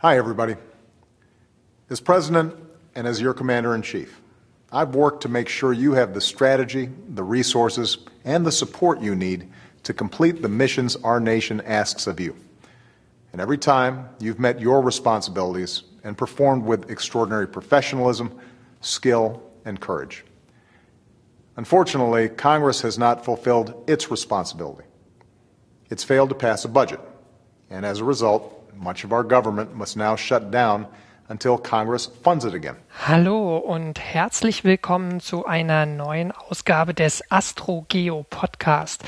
Hi, everybody. As President and as your Commander in Chief, I've worked to make sure you have the strategy, the resources, and the support you need to complete the missions our nation asks of you. And every time you've met your responsibilities and performed with extraordinary professionalism, skill, and courage. Unfortunately, Congress has not fulfilled its responsibility. It's failed to pass a budget, and as a result, much of our government must now shut down until Congress funds it again. Hallo und herzlich willkommen zu einer neuen Ausgabe des AstroGeo Podcast.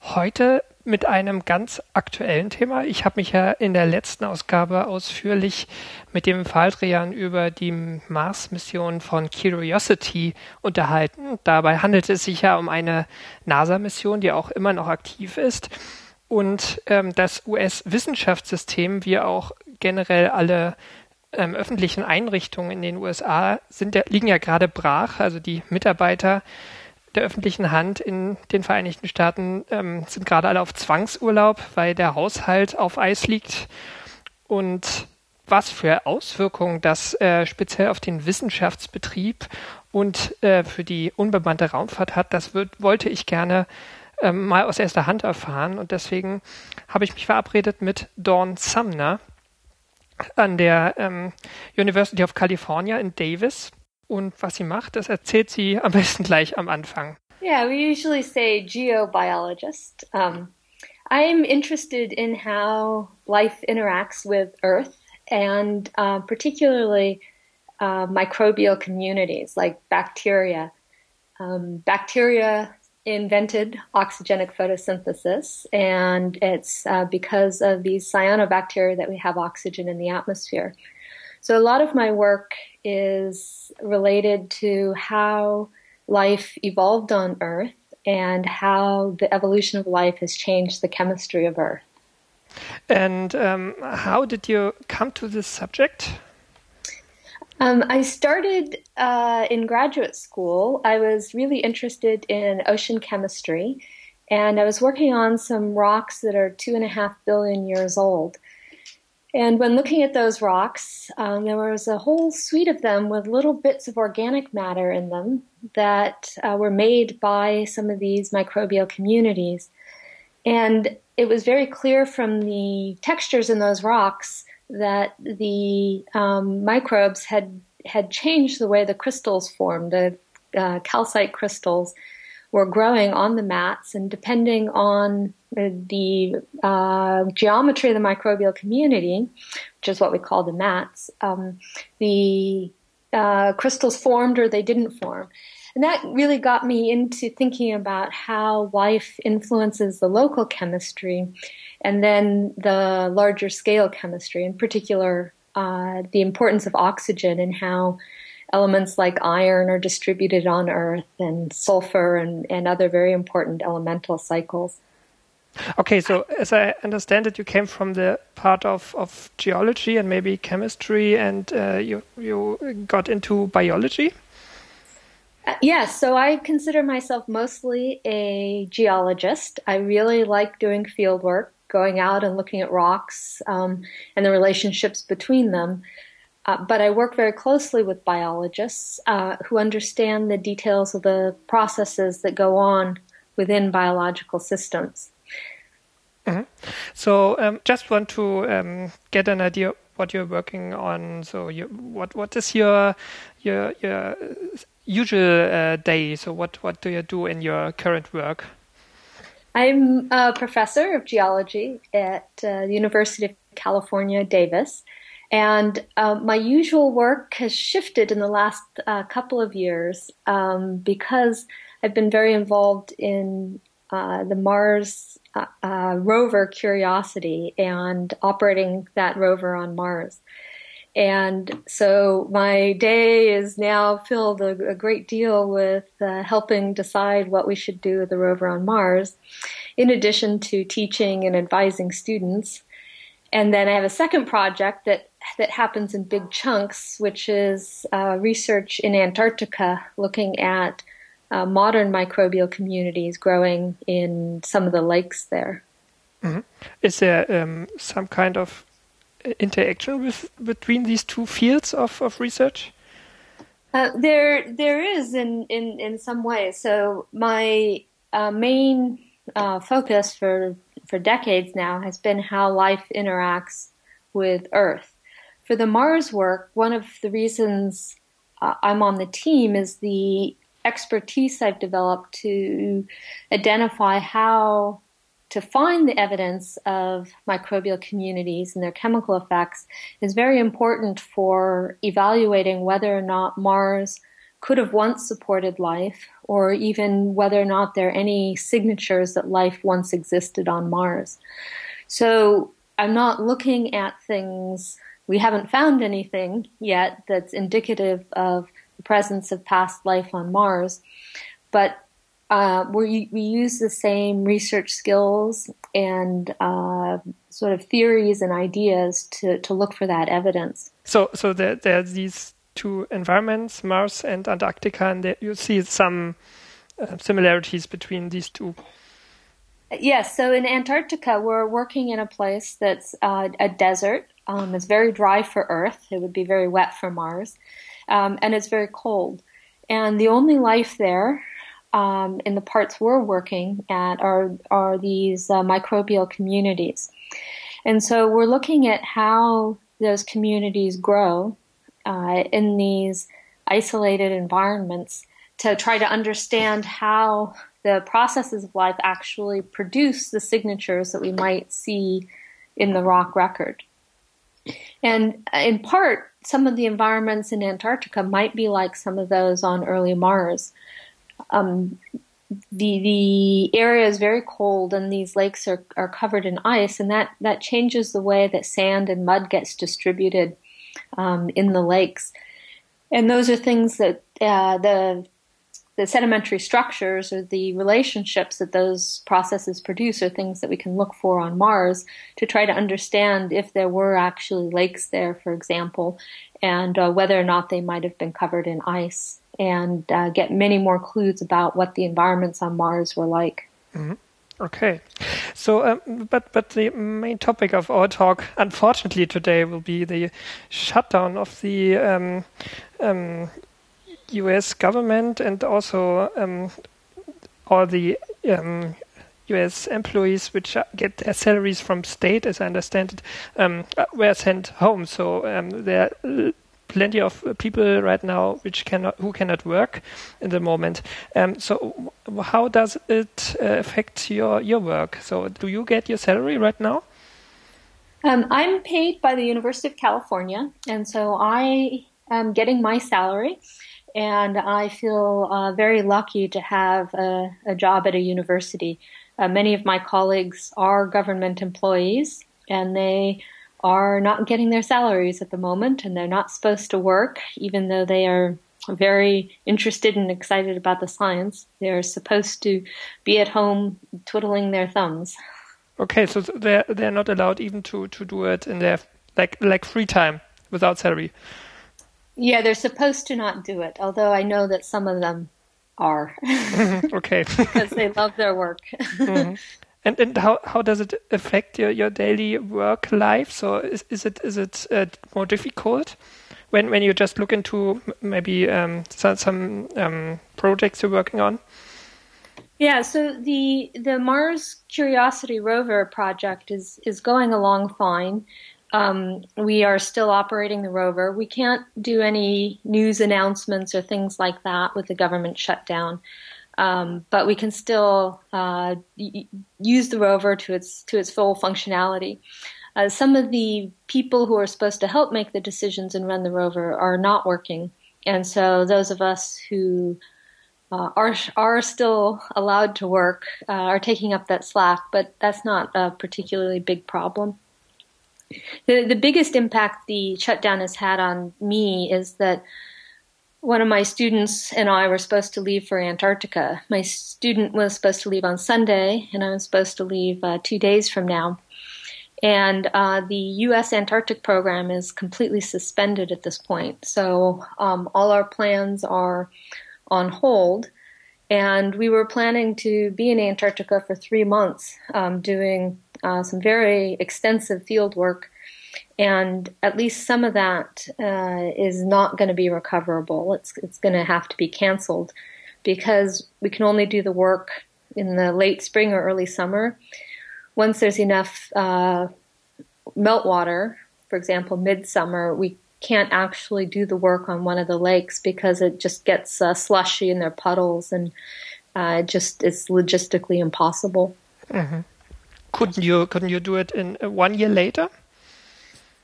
Heute mit einem ganz aktuellen Thema. Ich habe mich ja in der letzten Ausgabe ausführlich mit dem Faldrian über die Mars-Mission von Curiosity unterhalten. Dabei handelt es sich ja um eine NASA-Mission, die auch immer noch aktiv ist. Und ähm, das US-Wissenschaftssystem, wie auch generell alle ähm, öffentlichen Einrichtungen in den USA, sind, liegen ja gerade brach. Also die Mitarbeiter der öffentlichen Hand in den Vereinigten Staaten ähm, sind gerade alle auf Zwangsurlaub, weil der Haushalt auf Eis liegt. Und was für Auswirkungen das äh, speziell auf den Wissenschaftsbetrieb und äh, für die unbemannte Raumfahrt hat, das wird, wollte ich gerne ähm, mal aus erster Hand erfahren. Und deswegen habe ich mich verabredet mit Dawn Sumner an der ähm, University of California in Davis. Und was sie macht, das erzählt sie am besten gleich am Anfang. Yeah, we usually say geobiologist. Um, I'm interested in how life interacts with Earth and uh, particularly uh, microbial communities like bacteria. Um, bacteria invented oxygenic photosynthesis, and it's uh, because of these cyanobacteria that we have oxygen in the atmosphere. So, a lot of my work is related to how life evolved on Earth and how the evolution of life has changed the chemistry of Earth. And um, how did you come to this subject? Um, I started uh, in graduate school. I was really interested in ocean chemistry, and I was working on some rocks that are two and a half billion years old. And when looking at those rocks, um, there was a whole suite of them with little bits of organic matter in them that uh, were made by some of these microbial communities. And it was very clear from the textures in those rocks that the um, microbes had had changed the way the crystals formed. The uh, calcite crystals were growing on the mats, and depending on the uh, geometry of the microbial community, which is what we call the mats, um, the uh, crystals formed or they didn't form. And that really got me into thinking about how life influences the local chemistry and then the larger scale chemistry, in particular, uh, the importance of oxygen and how elements like iron are distributed on Earth and sulfur and, and other very important elemental cycles. Okay, so as I understand it, you came from the part of, of geology and maybe chemistry, and uh, you you got into biology. Uh, yes, so I consider myself mostly a geologist. I really like doing field work going out and looking at rocks um, and the relationships between them. Uh, but I work very closely with biologists uh, who understand the details of the processes that go on within biological systems. Mm-hmm. So, um, just want to um, get an idea what you're working on. So, you, what what is your your your usual uh, day? So, what what do you do in your current work? I'm a professor of geology at uh, the University of California, Davis. And uh, my usual work has shifted in the last uh, couple of years um, because I've been very involved in uh, the Mars uh, uh, rover Curiosity and operating that rover on Mars. And so my day is now filled a, a great deal with uh, helping decide what we should do with the rover on Mars, in addition to teaching and advising students. And then I have a second project that that happens in big chunks, which is uh, research in Antarctica, looking at uh, modern microbial communities growing in some of the lakes there. Mm -hmm. Is there um, some kind of interaction with, between these two fields of, of research? Uh, there, there is in, in, in some ways. So my uh, main uh, focus for for decades now has been how life interacts with Earth. For the Mars work, one of the reasons uh, I'm on the team is the expertise I've developed to identify how to find the evidence of microbial communities and their chemical effects is very important for evaluating whether or not Mars could have once supported life or even whether or not there are any signatures that life once existed on Mars. So I'm not looking at things, we haven't found anything yet that's indicative of the presence of past life on Mars, but uh, we, we use the same research skills and uh, sort of theories and ideas to, to look for that evidence. So, so there, there are these two environments, Mars and Antarctica, and there you see some uh, similarities between these two. Yes, so in Antarctica, we're working in a place that's uh, a desert. Um, it's very dry for Earth. It would be very wet for Mars. Um, and it's very cold. And the only life there um, in the parts we're working at are are these uh, microbial communities, and so we're looking at how those communities grow uh, in these isolated environments to try to understand how the processes of life actually produce the signatures that we might see in the rock record. And in part, some of the environments in Antarctica might be like some of those on early Mars. Um, the the area is very cold and these lakes are, are covered in ice and that, that changes the way that sand and mud gets distributed um, in the lakes. And those are things that uh, the the sedimentary structures or the relationships that those processes produce are things that we can look for on Mars to try to understand if there were actually lakes there, for example, and uh, whether or not they might have been covered in ice and uh, get many more clues about what the environments on Mars were like. Mm-hmm. Okay, so um, but but the main topic of our talk, unfortunately, today will be the shutdown of the um, um, U.S. government and also um, all the U.S. Um, employees which get their salaries from state, as I understand it, um, were sent home. So there are plenty of people right now which cannot who cannot work in the moment. Um, so how does it uh, affect your your work? So do you get your salary right now? Um, I'm paid by the University of California, and so I am getting my salary. And I feel uh, very lucky to have a, a job at a university. Uh, many of my colleagues are government employees, and they are not getting their salaries at the moment and they're not supposed to work, even though they are very interested and excited about the science. They're supposed to be at home twiddling their thumbs. Okay, so they're they're not allowed even to, to do it in their like like free time without salary. Yeah, they're supposed to not do it. Although I know that some of them are. okay. because they love their work. Mm-hmm. And and how how does it affect your, your daily work life? So is is it is it uh, more difficult when when you just look into maybe um, some, some um, projects you're working on? Yeah, so the the Mars Curiosity rover project is is going along fine. Um, we are still operating the rover. We can't do any news announcements or things like that with the government shutdown. Um, but we can still uh, use the rover to its to its full functionality. Uh, some of the people who are supposed to help make the decisions and run the rover are not working, and so those of us who uh, are are still allowed to work uh, are taking up that slack. But that's not a particularly big problem. The the biggest impact the shutdown has had on me is that one of my students and I were supposed to leave for Antarctica. My student was supposed to leave on Sunday, and I was supposed to leave uh, two days from now. And uh, the U.S. Antarctic program is completely suspended at this point. So um, all our plans are on hold. And we were planning to be in Antarctica for three months, um, doing uh, some very extensive field work and at least some of that uh, is not going to be recoverable. It's it's going to have to be canceled because we can only do the work in the late spring or early summer. Once there's enough uh, meltwater, for example, midsummer, we can't actually do the work on one of the lakes because it just gets uh, slushy and there puddles and uh, just it's logistically impossible. Mm-hmm. Couldn't you couldn't you do it in uh, one year later?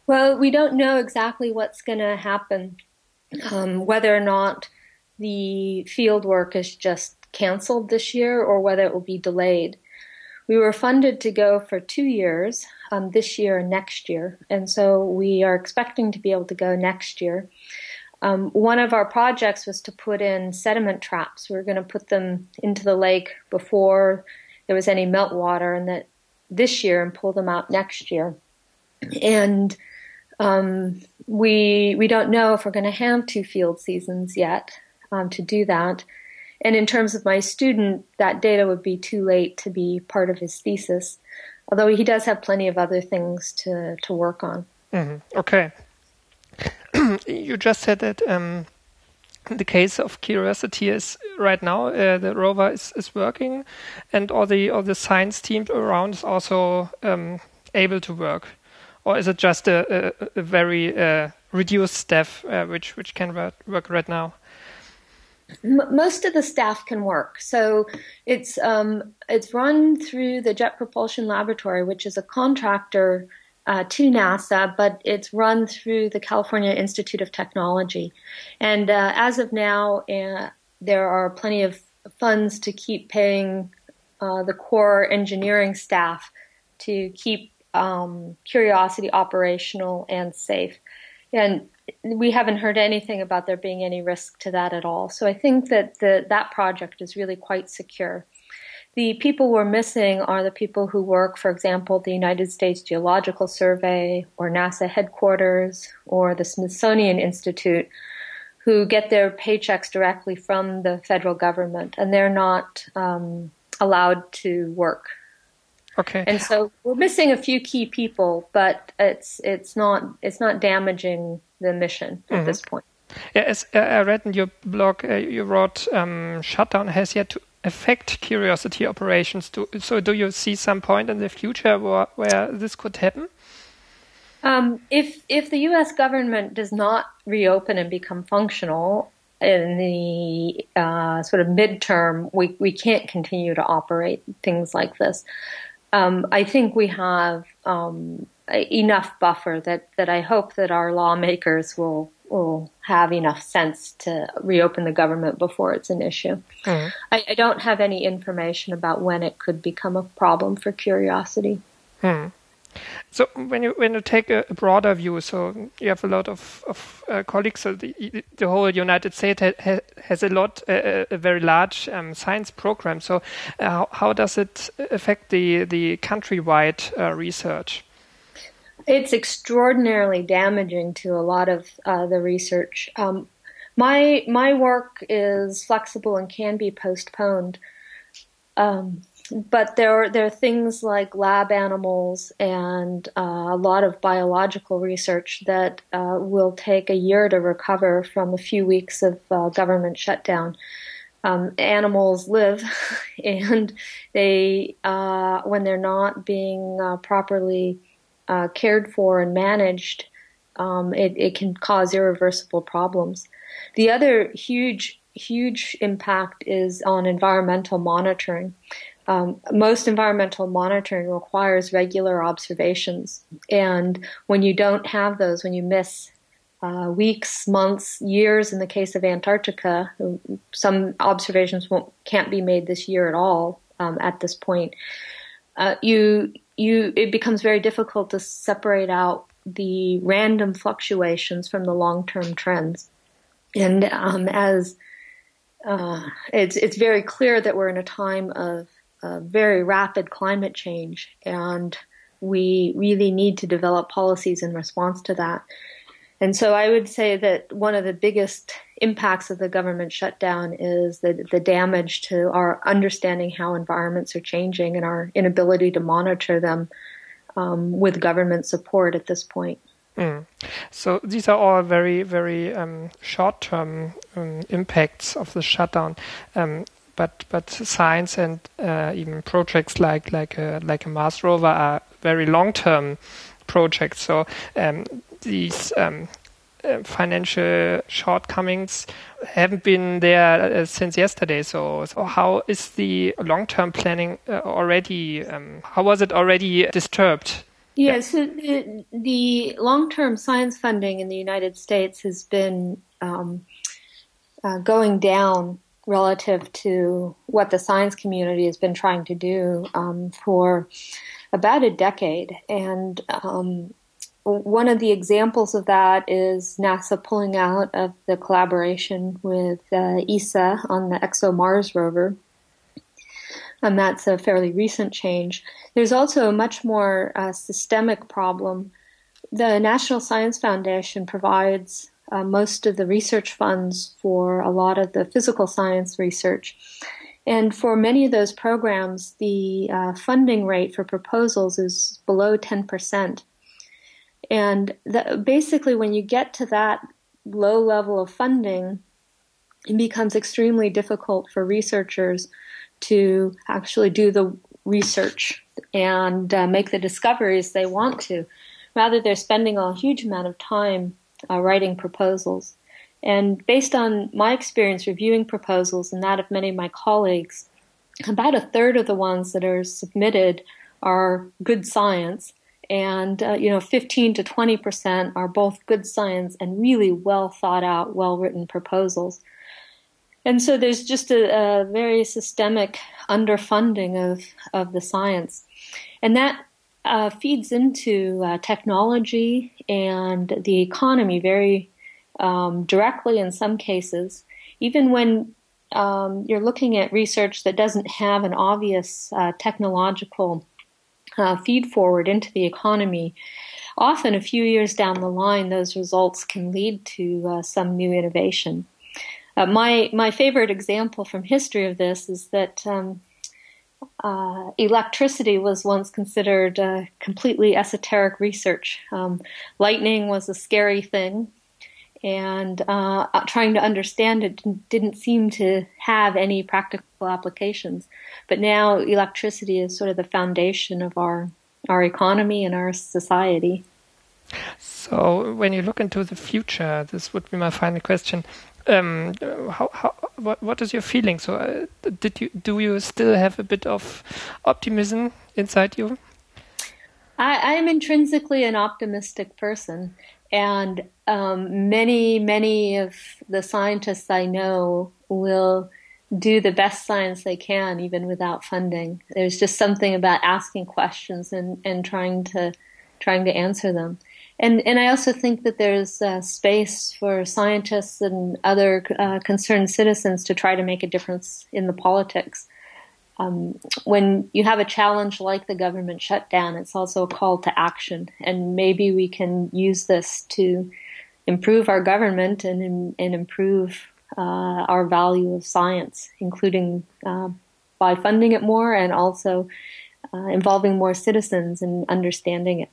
Well, we don't know exactly what's going to happen, um, whether or not the field work is just canceled this year or whether it will be delayed. We were funded to go for two years, um, this year and next year, and so we are expecting to be able to go next year. Um, one of our projects was to put in sediment traps. We were going to put them into the lake before there was any meltwater, and that this year and pull them out next year. And um, we we don't know if we're going to have two field seasons yet um, to do that. And in terms of my student, that data would be too late to be part of his thesis, although he does have plenty of other things to, to work on. Mm-hmm. Okay. you just said that um, the case of Curiosity is right now uh, the rover is, is working, and all the all the science team around is also um, able to work, or is it just a, a, a very uh, reduced staff uh, which which can work right now? most of the staff can work. So it's um, it's run through the Jet Propulsion Laboratory, which is a contractor uh, to NASA, but it's run through the California Institute of Technology. And uh, as of now, uh, there are plenty of funds to keep paying uh, the core engineering staff to keep um, Curiosity operational and safe. And we haven't heard anything about there being any risk to that at all. So I think that the, that project is really quite secure. The people we're missing are the people who work, for example, the United States Geological Survey or NASA headquarters or the Smithsonian Institute, who get their paychecks directly from the federal government, and they're not um, allowed to work. Okay. And so we're missing a few key people, but it's it's not it's not damaging the mission at mm-hmm. this point. Yeah, as uh, I read in your blog, uh, you wrote um, shutdown has yet to affect curiosity operations. Do, so, do you see some point in the future where, where this could happen? Um, if if the U.S. government does not reopen and become functional in the uh, sort of midterm, we we can't continue to operate things like this. Um, I think we have um, enough buffer that, that I hope that our lawmakers will will have enough sense to reopen the government before it's an issue. Mm. I, I, don't have any information about when it could become a problem for curiosity. Mm. So when you when you take a, broader view, so you have a lot of, of uh, colleagues. So the, the whole United States ha, has a lot, uh, a very large um, science program. So uh, how, how, does it affect the the countrywide uh, research? It's extraordinarily damaging to a lot of uh, the research. Um, my my work is flexible and can be postponed, um, but there are, there are things like lab animals and uh, a lot of biological research that uh, will take a year to recover from a few weeks of uh, government shutdown. Um, animals live, and they uh, when they're not being uh, properly uh, cared for and managed, um, it, it can cause irreversible problems. The other huge, huge impact is on environmental monitoring. Um, most environmental monitoring requires regular observations, and when you don't have those, when you miss uh, weeks, months, years, in the case of Antarctica, some observations won't can't be made this year at all um, at this point. Uh, you you it becomes very difficult to separate out the random fluctuations from the long term trends. And um, as uh, it's it's very clear that we're in a time of uh, very rapid climate change, and we really need to develop policies in response to that. And so I would say that one of the biggest impacts of the government shutdown is the, the damage to our understanding how environments are changing and our inability to monitor them um, with government support at this point. Mm. So these are all very, very um, short-term um, impacts of the shutdown. Um, but but science and uh, even projects like like a, like a Mars rover are very long-term projects. So um, these um, financial shortcomings haven't been there uh, since yesterday. So, so how is the long-term planning uh, already? Um, how was it already disturbed? Yes, yeah, so the, the long-term science funding in the United States has been um, uh, going down relative to what the science community has been trying to do um, for about a decade, and um, one of the examples of that is NASA pulling out of the collaboration with uh, ESA on the ExoMars rover. And that's a fairly recent change. There's also a much more uh, systemic problem. The National Science Foundation provides uh, most of the research funds for a lot of the physical science research. And for many of those programs, the uh, funding rate for proposals is below 10%. And basically, when you get to that low level of funding, it becomes extremely difficult for researchers to actually do the research and uh, make the discoveries they want to. Rather, they're spending a huge amount of time uh, writing proposals. And based on my experience reviewing proposals and that of many of my colleagues, about a third of the ones that are submitted are good science, and uh, you know 15 to 20 percent are both good science and really well thought out well written proposals. And so there's just a, a, very systemic underfunding of of the science. And that uh, feeds into uh, technology and the economy very um, directly in some cases. Even when um, you're looking at research that doesn't have an obvious uh, technological uh, feed forward into the economy, often a few years down the line, those results can lead to uh, some new innovation. Uh, my my favorite example from history of this is that um, uh, electricity was once considered uh, completely esoteric research. Um, lightning was a scary thing, and uh, trying to understand it didn't seem to have any practical applications. But now electricity is sort of the foundation of our our economy and our society. So, when you look into the future, this would be my final question. Um, how, how, what, what is your feeling? So, uh, did you do you still have a bit of optimism inside you? I, am intrinsically an optimistic person, and um, many, many of the scientists I know will do the best science they can, even without funding. There's just something about asking questions and, and trying to trying to answer them. And and I also think that there's uh, space for scientists and other uh, concerned citizens to try to make a difference in the politics um, when you have a challenge like the government shutdown, it's also a call to action. And maybe we can use this to improve our government and, and improve uh, our value of science, including uh, by funding it more and also uh, involving more citizens in understanding it.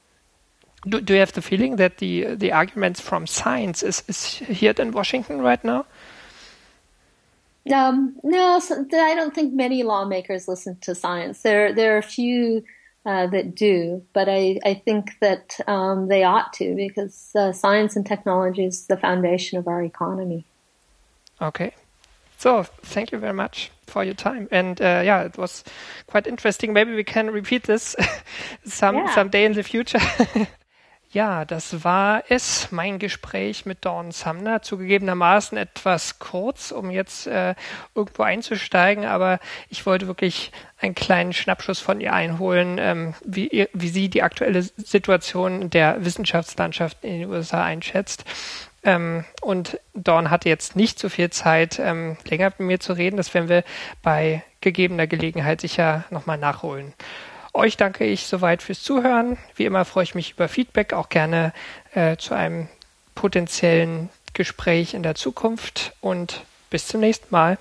Do, do you have the feeling that the the arguments from science is, is here in Washington right now? Um, no, so I don't think many lawmakers listen to science. There, there are a few uh, that do, but I, I think that um, they ought to because uh, science and technology is the foundation of our economy. Okay. So, thank you very much for your time. And uh, yeah, it was quite interesting. Maybe we can repeat this some yeah. someday in the future. Ja, das war es, mein Gespräch mit Dawn Sumner. Zugegebenermaßen etwas kurz, um jetzt äh, irgendwo einzusteigen, aber ich wollte wirklich einen kleinen Schnappschuss von ihr einholen, ähm, wie, ihr, wie sie die aktuelle Situation der Wissenschaftslandschaft in den USA einschätzt. Ähm, und Dawn hatte jetzt nicht so viel Zeit, ähm, länger mit mir zu reden. Das werden wir bei gegebener Gelegenheit sicher nochmal nachholen. Euch danke ich soweit fürs Zuhören. Wie immer freue ich mich über Feedback, auch gerne äh, zu einem potenziellen Gespräch in der Zukunft und bis zum nächsten Mal.